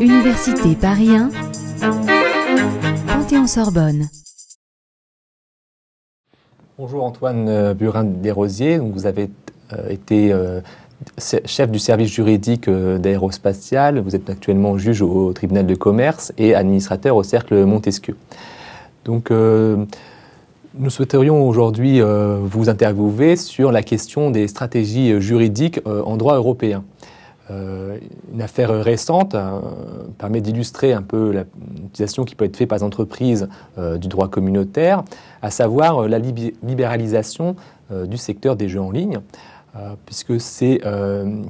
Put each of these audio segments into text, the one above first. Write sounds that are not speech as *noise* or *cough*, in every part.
Université Paris 1, Panthéon-Sorbonne. Bonjour Antoine euh, Burin Desrosiers, vous avez euh, été euh, chef du service juridique d'aérospatial, vous êtes actuellement juge au, tribunal de commerce et administrateur au cercle Montesquieu. Donc nous souhaiterions aujourd'hui vous interviewer sur la question des stratégies juridiques en droit européen. Euh, une affaire récente permet d'illustrer un peu l'utilisation qui peut être faite par les entreprises euh, du droit communautaire, à savoir euh, la libéralisation du secteur des jeux en ligne, puisque c'est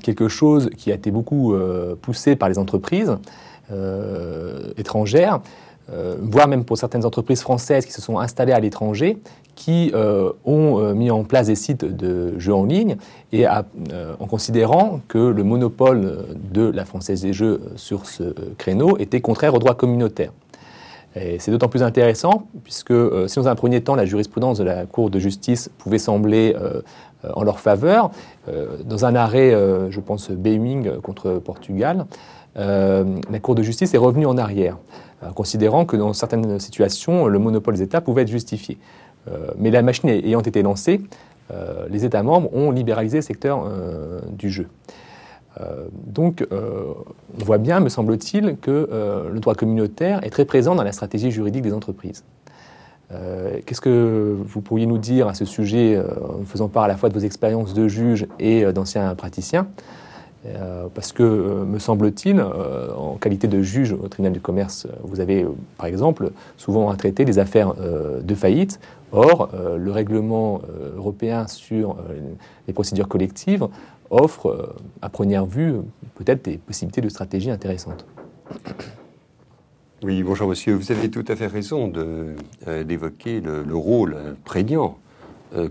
quelque chose qui a été beaucoup poussé par les entreprises étrangères, voire même pour certaines entreprises françaises qui se sont installées à l'étranger, qui euh, ont euh, mis en place des sites de jeux en ligne et euh, en considérant que le monopole de la Française des Jeux sur ce créneau était contraire au droit communautaire. c'est d'autant plus intéressant puisque si dans un premier temps la jurisprudence de la Cour de justice pouvait sembler en leur faveur, dans un arrêt, je pense, Beiming contre Portugal, la Cour de justice est revenue en arrière, considérant que dans certaines situations, le monopole des États pouvait être justifié. Euh, mais la machine ayant été lancée, euh, les États membres ont libéralisé le secteur euh, du jeu. donc, on voit bien, me semble-t-il, que le droit communautaire est très présent dans la stratégie juridique des entreprises. Qu'est-ce que vous pourriez nous dire à ce sujet, en faisant part à la fois de vos expériences de juge et d'anciens praticiens? Parce que, me semble-t-il, en qualité de juge au tribunal du commerce, vous avez, par exemple, souvent à traiter des affaires de faillite Or, euh, le règlement euh, européen sur euh, les procédures collectives offre, à première vue, peut-être des possibilités de stratégie intéressantes. Oui, bonjour monsieur. Vous avez tout à fait raison d'évoquer le, rôle prégnant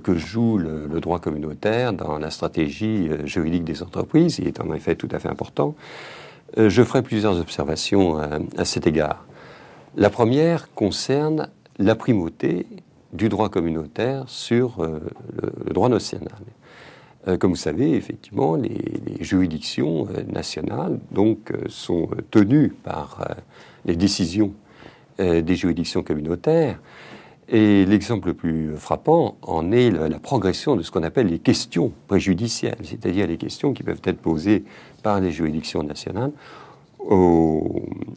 que joue le, droit communautaire dans la stratégie juridique des entreprises. Il est en effet tout à fait important. je ferai plusieurs observations à cet égard. La première concerne la primauté du droit communautaire sur euh, le, droit national. Euh, comme vous savez, effectivement, les, juridictions euh, nationales donc, sont tenues par les décisions des juridictions communautaires. Et l'exemple le plus frappant en est la, progression de ce qu'on appelle les questions préjudicielles, c'est-à-dire les questions qui peuvent être posées par les juridictions nationales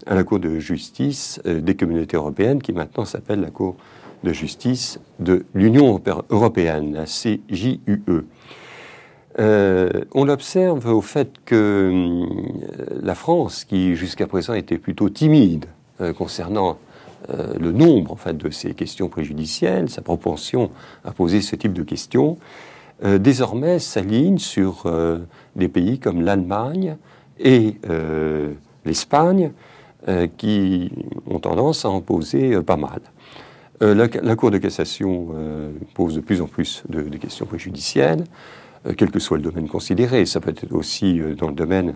à la Cour de justice des communautés européennes, qui maintenant s'appelle la Cour de justice de l'Union européenne, la CJUE. Euh, on l'observe au fait que euh, la France, qui jusqu'à présent était plutôt timide euh, concernant le nombre en fait, de ces questions préjudicielles, sa propension à poser ce type de questions, désormais s'aligne sur des pays comme l'Allemagne et l'Espagne, qui ont tendance à en poser pas mal. Euh, la, Cour de cassation euh, pose de plus en plus de, questions préjudicielles, euh, quel que soit le domaine considéré. Ça peut être aussi dans le domaine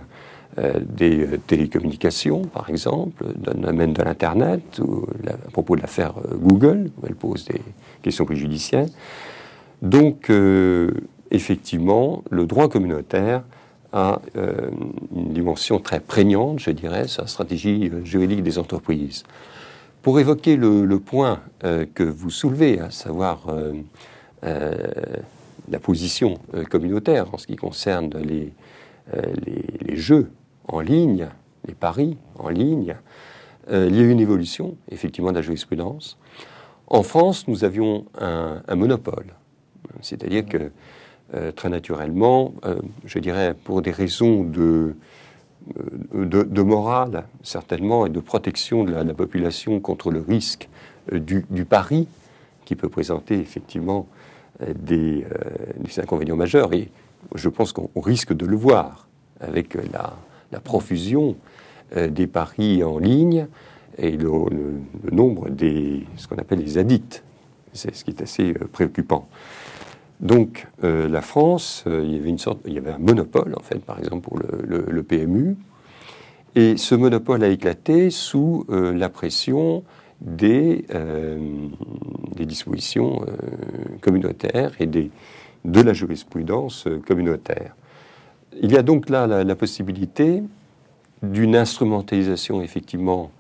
des télécommunications, par exemple, dans le domaine de l'Internet, à propos de l'affaire Google, où elle pose des questions préjudicielles. Donc, effectivement, le droit communautaire a une dimension très prégnante, je dirais, sur la stratégie juridique des entreprises. Pour évoquer le, point euh, que vous soulevez, à savoir euh, euh, la position communautaire en ce qui concerne les, les, jeux en ligne, les paris en ligne, il y a eu une évolution, effectivement, de la jurisprudence. En France, nous avions un, monopole. C'est-à-dire que, très naturellement, je dirais, pour des raisons de euh, de, morale, certainement, et de protection de la, population contre le risque euh, du, pari, qui peut présenter effectivement euh, des, inconvénients majeurs. Et je pense qu'on risque de le voir avec la, profusion des paris en ligne et le, nombre des ce qu'on appelle les addicts. C'est ce qui est assez préoccupant. Donc euh, la France, euh, il y avait une sorte, il y avait un monopole en fait, par exemple pour le, PMU, et ce monopole a éclaté sous euh, la pression des, des dispositions communautaires et des, de la jurisprudence communautaire. Il y a donc là la, possibilité d'une instrumentalisation effectivement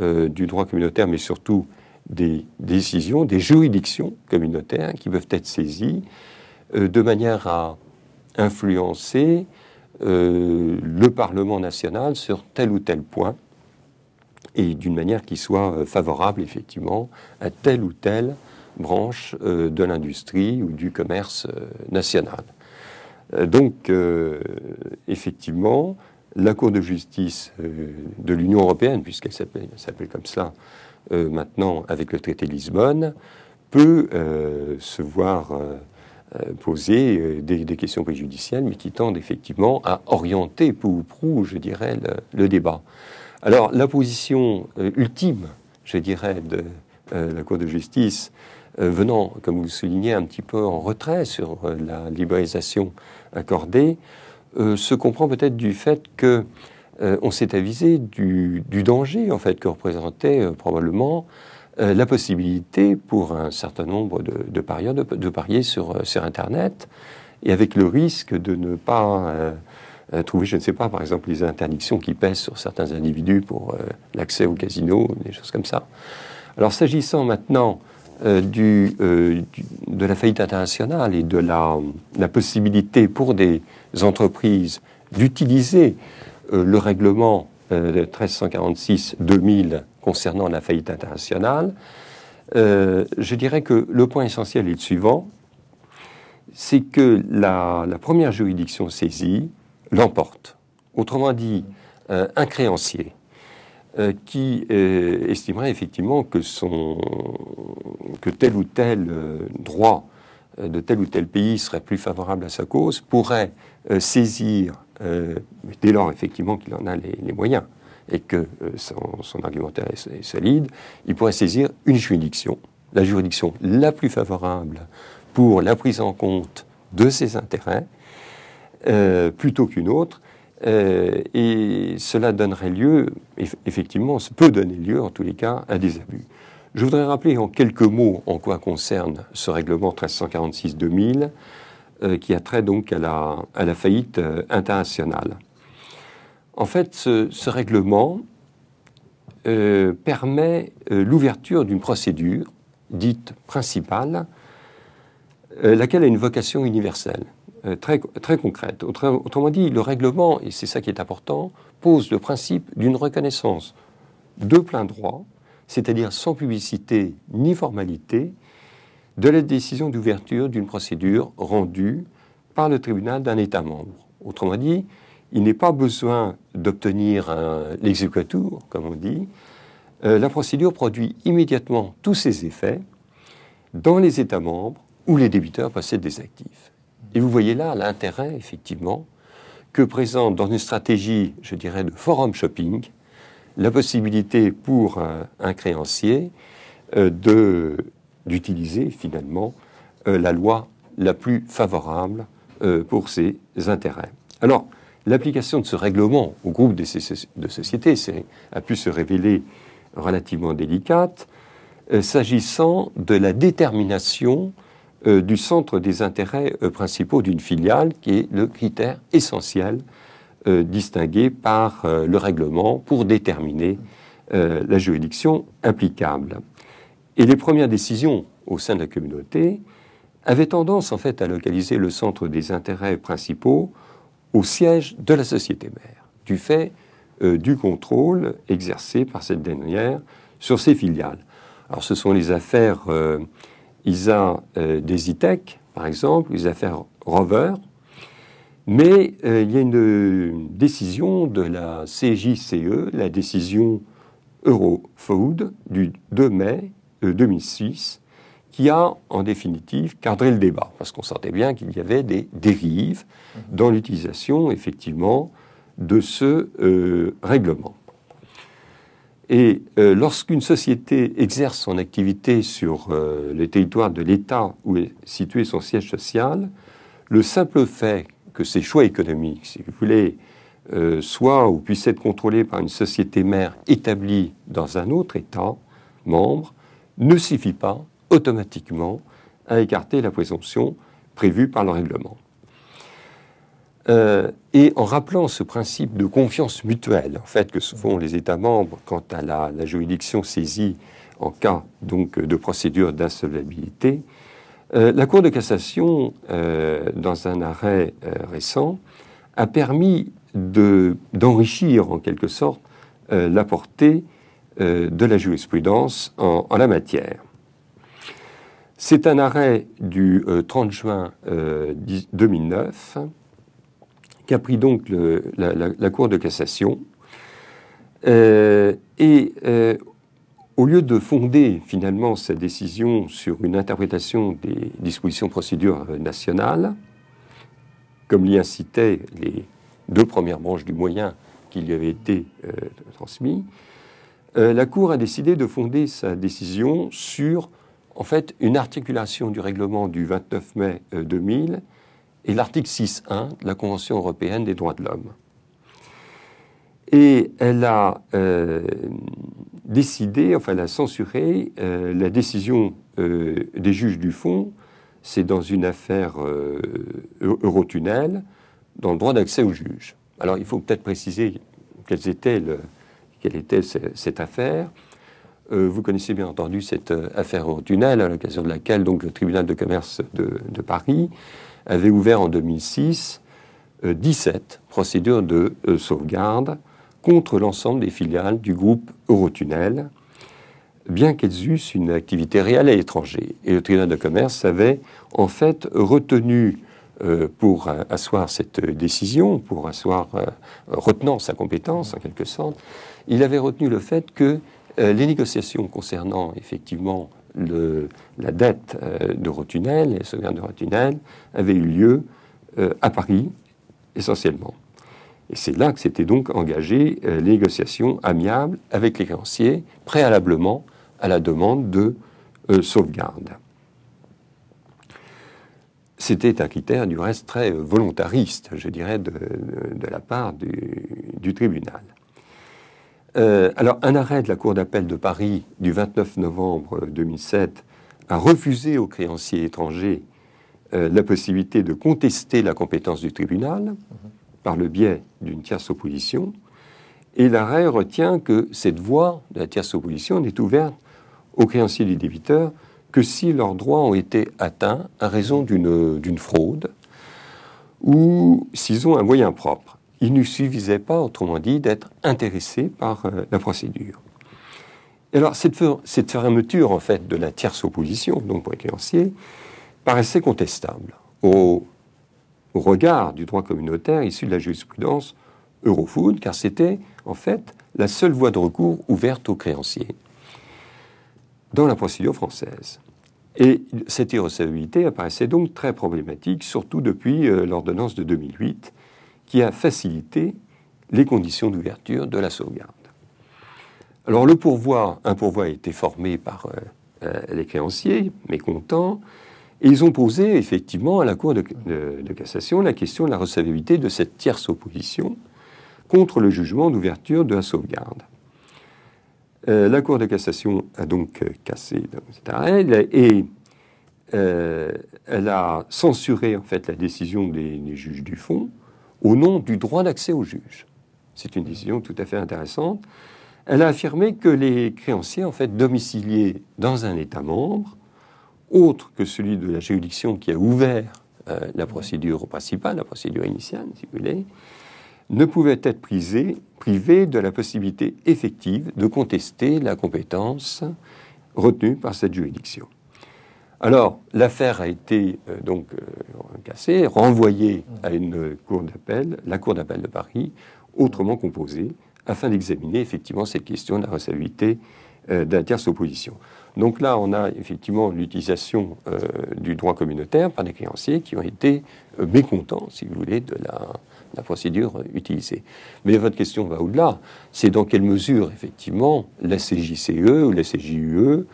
euh, du droit communautaire, mais surtout des décisions, des juridictions communautaires qui peuvent être saisies euh, de manière à influencer euh, le Parlement national sur tel ou tel point et d'une manière qui soit favorable effectivement à telle ou telle branche de l'industrie ou du commerce national. Euh, donc, euh, effectivement, la Cour de justice euh, de l'Union européenne, puisqu'elle s'appelle comme ça maintenant avec le traité de Lisbonne, peut se voir poser des, questions préjudicielles, mais qui tendent effectivement à orienter peu ou prou, je dirais, le, débat. Alors, la position ultime, je dirais, de la Cour de justice, venant, comme vous le soulignez, un petit peu en retrait sur la libéralisation accordé euh, se comprend peut-être du fait que euh, on s'est avisé du, danger en fait que représentait euh, probablement la possibilité pour un certain nombre de, parieurs de, parier sur, sur Internet et avec le risque de ne pas trouver, je ne sais pas, par exemple, les interdictions qui pèsent sur certains individus pour l'accès au casino, des choses comme ça. Alors s'agissant maintenant euh, euh, de la faillite internationale et de la, possibilité pour des entreprises d'utiliser euh, le règlement de 1346-2000 concernant la faillite internationale, je dirais que le point essentiel est le suivant, c'est que la, première juridiction saisie l'emporte. Autrement dit, un créancier euh, qui euh, estimerait effectivement que, tel ou tel euh, droit de tel ou tel pays serait plus favorable à sa cause, pourrait saisir, dès lors effectivement qu'il en a les, moyens et que son, argumentaire est, solide, il pourrait saisir une juridiction, la juridiction la plus favorable pour la prise en compte de ses intérêts, plutôt qu'une autre, euh, et cela donnerait lieu, effectivement, peut donner lieu en tous les cas à des abus. Je voudrais rappeler en quelques mots en quoi concerne ce règlement 1346-2000 euh, qui a trait donc à la, à la faillite euh, internationale. En fait, ce, règlement permet l'ouverture d'une procédure dite principale, laquelle a une vocation universelle. Euh, très, très concrète. Autrement dit, le règlement, et c'est ça qui est important, pose le principe d'une reconnaissance de plein droit, c'est-à-dire sans publicité ni formalité, de la décision d'ouverture d'une procédure rendue par le tribunal d'un État membre. Autrement dit, il n'est pas besoin d'obtenir l'exécutour, comme on dit. Euh, la procédure produit immédiatement tous ses effets dans les États membres où les débiteurs possèdent des actifs. Et vous voyez là l'intérêt, effectivement, que présente dans une stratégie, je dirais, de forum shopping, la possibilité pour un, créancier euh, d'utiliser finalement euh, la loi la plus favorable euh, pour ses intérêts. Alors, l'application de ce règlement au groupe de, de sociétés a pu se révéler relativement délicate, s'agissant de la détermination euh, du centre des intérêts euh, principaux d'une filiale, qui est le critère essentiel euh, distingué par le règlement pour déterminer la juridiction applicable. Et les premières décisions au sein de la communauté avaient tendance en fait à localiser le centre des intérêts principaux au siège de la société mère, du fait du contrôle exercé par cette dernière sur ses filiales. Alors ce sont les affaires ISA euh, des ITEC, par exemple, les affaires Rover, mais euh, il y a une décision de la CJCE, la décision Eurofood du 2 mai 2006, euh, qui a en définitive cadré le débat, parce qu'on sentait bien qu'il y avait des dérives dans l'utilisation, effectivement, de ce règlement. Et euh, lorsqu'une société exerce son activité sur euh, le territoire de l'État où est situé son siège social, le simple fait que ses choix économiques, si vous voulez, euh, soient ou puissent être contrôlés par une société mère établie dans un autre État membre, ne suffit pas automatiquement à écarter la présomption prévue par le règlement. Et en rappelant ce principe de confiance mutuelle, en fait, que se font les États membres quant à la, juridiction saisie en cas donc de procédure d'insolvabilité, la Cour de cassation, dans un arrêt récent, a permis d'enrichir en quelque sorte la portée de la jurisprudence en, la matière. C'est un arrêt du 30 euh, juin 2009 euh, qui a pris donc la, Cour de cassation. Euh, et au lieu de fonder finalement sa décision sur une interprétation des dispositions procédures nationales, comme l'y incitaient les deux premières branches du moyen qui lui avaient été transmises, la Cour a décidé de fonder sa décision sur en fait une articulation du règlement du 29 mai 2000 euh, et l'article 6.1 de la Convention européenne des droits de l'homme. Et elle a euh, décidé, enfin elle a censuré euh, la décision des juges du fond, c'est dans une affaire Eurotunnel, dans le droit d'accès aux juges. Alors il faut peut-être préciser quelle était cette affaire. Euh, vous connaissez bien entendu cette euh, affaire au tunnel, à l'occasion de laquelle donc, le tribunal de commerce de, Paris avait ouvert en 2006 17 euh, procédures de sauvegarde contre l'ensemble des filiales du groupe Eurotunnel, bien qu'elles eussent une activité réelle à l'étranger. Et le tribunal de commerce avait en fait retenu pour asseoir cette décision, pour asseoir, retenant sa compétence en quelque sorte, il avait retenu le fait que euh, les négociations concernant effectivement la dette euh, d'Eurotunnel, les sauvegardes d'Eurotunnel, avaient eu lieu euh, à Paris essentiellement. Et c'est là que s'étaient donc engagées les négociations amiables avec les créanciers, préalablement à la demande de sauvegarde. C'était un critère du reste très volontariste, je dirais, de, la part du tribunal. Euh, alors, un arrêt de la Cour d'appel de Paris du 29 novembre 2007 a refusé aux créanciers étrangers euh, la possibilité de contester la compétence du tribunal par le biais d'une tierce opposition. Et l'arrêt retient que cette voie de la tierce opposition n'est ouverte aux créanciers du débiteur que si leurs droits ont été atteints à raison d'une fraude ou s'ils ont un moyen propre il ne suffisait pas, autrement dit, d'être intéressé par euh, la procédure. Alors, cette, fermeture, en fait, de la tierce opposition, donc pour les créanciers, paraissait contestable au, regard du droit communautaire issu de la jurisprudence Eurofood, car c'était, en fait, la seule voie de recours ouverte aux créanciers dans la procédure française. Et cette irrecevabilité apparaissait donc très problématique, surtout depuis euh, l'ordonnance de 2008, qui a facilité les conditions d'ouverture de la sauvegarde. Alors le pourvoi, un pourvoi a été formé par euh, euh, les créanciers, mécontents, et ils ont posé effectivement à la Cour de, cassation la question de la recevabilité de cette tierce opposition contre le jugement d'ouverture de la sauvegarde. Euh, la Cour de cassation a donc cassé cet arrêt et elle a censuré en fait la décision des juges du fond au nom du droit d'accès au juge. C'est une décision tout à fait intéressante. Elle a affirmé que les créanciers, en fait, domiciliés dans un État membre, autre que celui de la juridiction qui a ouvert euh, la procédure principale, la procédure initiale, si vous voulez, ne pouvaient être privés de la possibilité effective de contester la compétence retenue par cette juridiction. Alors, l'affaire a été euh, donc euh, cassée, renvoyée à une cour d'appel, la cour d'appel de Paris, autrement composée, afin d'examiner effectivement cette question de la recevabilité euh, d'un tierce opposition. Donc là, on a effectivement l'utilisation du droit communautaire par des créanciers qui ont été mécontents, si vous voulez, de la, la procédure utilisée. Mais votre question va au-delà. C'est dans quelle mesure, effectivement, la CJCE ou la CJUE,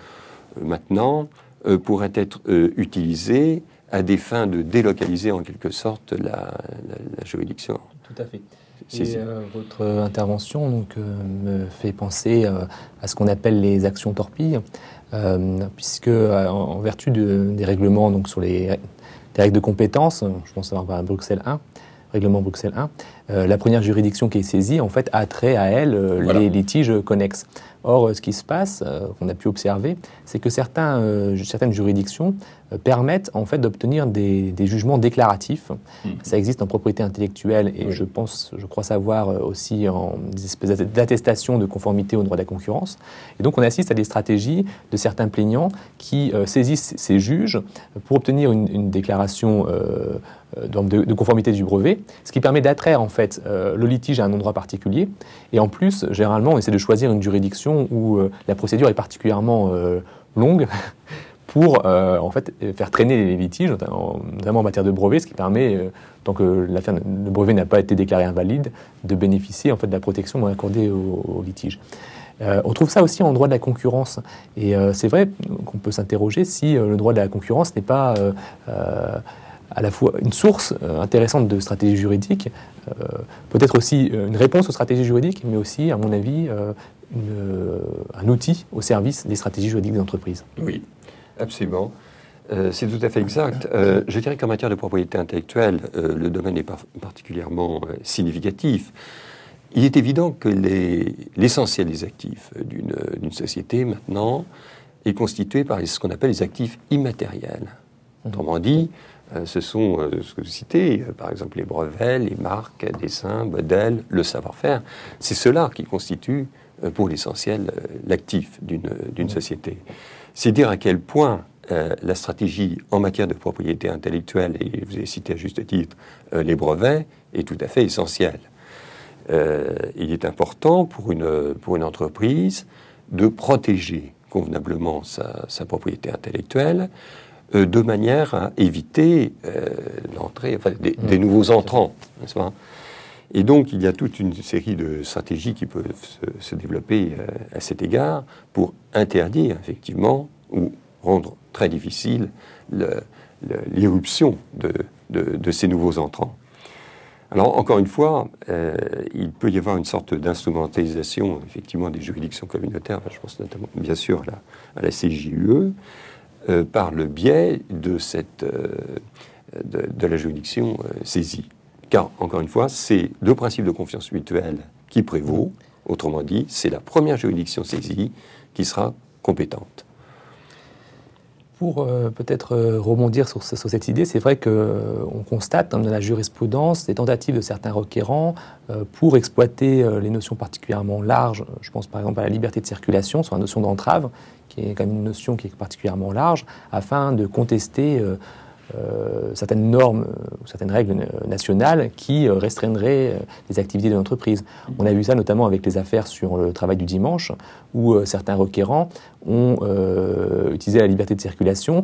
maintenant, euh, pourrait être euh, utilisé à des fins de délocaliser en quelque sorte la, juridiction. Tout à fait. Et euh, votre intervention donc, me fait penser à ce qu'on appelle les actions torpilles, puisque en, vertu des règlements donc, sur les, règles de compétences, je pense avoir Bruxelles 1, règlement Bruxelles 1, la première juridiction qui est saisie, en fait, a trait à elle les litiges connexes. Or, ce qui se passe, qu'on a pu observer, c'est que certains, certaines juridictions permettent en fait d'obtenir des, jugements déclaratifs. Mmh. Ça existe en propriété intellectuelle et je pense, je crois savoir aussi en des espèces d'attestations de conformité au droit de la concurrence. Et donc, on assiste à des stratégies de certains plaignants qui saisissent ces juges pour obtenir une, déclaration euh, de, conformité du brevet, ce qui permet d'attraire en fait euh, le litige à un endroit particulier. Et en plus, généralement, on essaie de choisir une juridiction où euh, la procédure est particulièrement longue *laughs* pour en fait faire traîner les litiges, notamment, en matière de brevet, ce qui permet, tant que le brevet n'a pas été déclaré invalide, de bénéficier en fait de la protection accordée au, litige. Euh, on trouve ça aussi en droit de la concurrence. Et euh, c'est vrai qu'on peut s'interroger si euh, le droit de la concurrence n'est pas à la fois une source intéressante de stratégie juridique, peut-être aussi une réponse aux stratégies juridiques, mais aussi, à mon avis, un outil au service des stratégies juridiques des entreprises. Oui, absolument. c'est tout à fait exact. je dirais qu'en matière de propriété intellectuelle, le domaine est particulièrement significatif. Il est évident que l'essentiel des actifs d'une société maintenant est constitué par ce qu'on appelle les actifs immatériels. Autrement dit, euh, ce sont euh, ce que vous citez, euh, par exemple les brevets, les marques, dessins, modèles, le savoir-faire. C'est cela qui constitue pour l'essentiel l'actif d'une société. C'est dire à quel point la stratégie en matière de propriété intellectuelle, et vous avez cité à juste titre les brevets, est tout à fait essentielle. Euh, il est important pour une, pour une entreprise de protéger convenablement sa, sa propriété intellectuelle euh, de manière à éviter euh, l'entrée, enfin, des, mmh. nouveaux entrants, n'est-ce pas? Et donc, il y a toute une série de stratégies qui peuvent se, développer à cet égard pour interdire, effectivement, ou rendre très difficile l'irruption de, de, de, ces nouveaux entrants. Alors, encore une fois, euh, il peut y avoir une sorte d'instrumentalisation, effectivement, des juridictions communautaires, je pense notamment, bien sûr, à la, à la CJUE, euh, par le biais de, cette, euh, de, la juridiction saisie. Car, encore une fois, c'est le principe de confiance mutuelle qui prévaut. Autrement dit, c'est la première juridiction saisie qui sera compétente. Pour euh, peut-être euh, rebondir sur, cette idée, c'est vrai qu'on euh, constate dans la jurisprudence des tentatives de certains requérants pour exploiter les notions particulièrement larges. Je pense par exemple à la liberté de circulation sur la notion d'entrave, qui est quand même une notion qui est particulièrement large, afin de contester euh, certaines normes ou certaines règles nationales qui euh, restreigndraient euh, les activités de l'entreprise. On a vu ça notamment avec les affaires sur le travail du dimanche, où certains requérants ont utilisé la liberté de circulation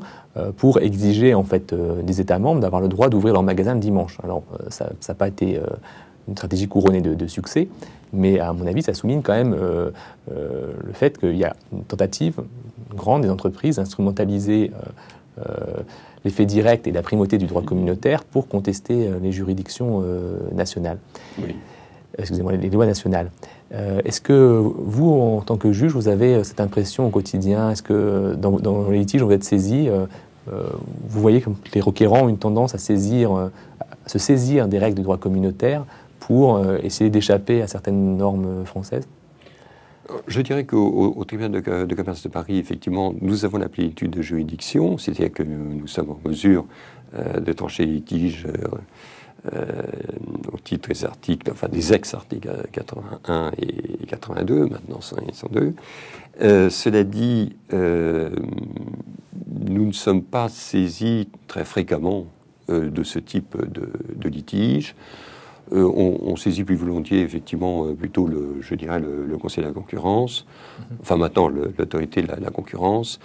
pour exiger en fait des États membres d'avoir le droit d'ouvrir leur magasin le dimanche. Alors ça n'a pas été une stratégie couronnée de, succès, mais à mon avis, ça souligne quand même le fait qu'il y a une tentative grande des entreprises d'instrumentaliser l'effet direct et la primauté du droit communautaire pour contester euh, les juridictions euh, nationales. Oui. Excusez-moi, les lois nationales. Euh, est-ce que vous, en tant que juge, vous avez cette impression au quotidien? Est-ce que dans, dans, les litiges où vous êtes saisi, vous voyez que les requérants ont une tendance à, saisir, à se saisir des règles du droit communautaire pour essayer d'échapper à certaines normes françaises? Je dirais qu'au tribunal de, commerce de Paris, effectivement, nous avons la plénitude de juridiction, c'est-à-dire que nous, sommes en mesure euh, de trancher les litiges euh, euh, au titre des articles, enfin des ex-articles 81 et 82, maintenant 102. cela dit, nous ne sommes pas saisis très fréquemment de ce type de litige. Euh, on, saisit plus volontiers, effectivement, euh, plutôt, le, je dirais, le, Conseil de la concurrence, mhm. enfin maintenant l'autorité de la, concurrence.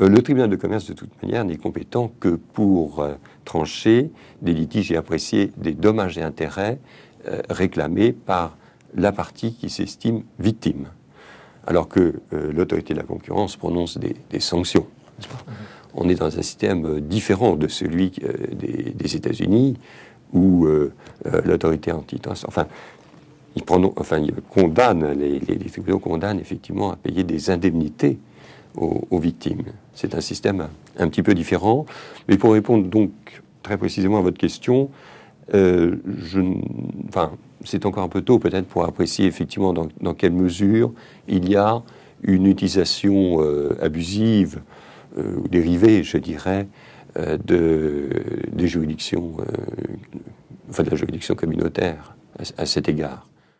Euh, le tribunal de commerce, de toute manière, n'est compétent que pour trancher des litiges et apprécier des dommages et intérêts réclamés par la partie qui s'estime victime, alors que l'autorité de la concurrence prononce des, sanctions. On est dans un système différent de celui des, des États-Unis, ou euh, euh, l'autorité antitrust. Enfin, ils, prennent, enfin, ils condamnent, les, les, les, tribunaux condamnent effectivement à payer des indemnités aux, victimes. C'est un système un, petit peu différent. Mais pour répondre donc très précisément à votre question, euh, c'est encore un peu tôt peut-être pour apprécier effectivement dans, quelle mesure il y a une utilisation abusive ou dérivée, je dirais, euh, de, des juridictions, euh, enfin de la juridiction communautaire à cet égard.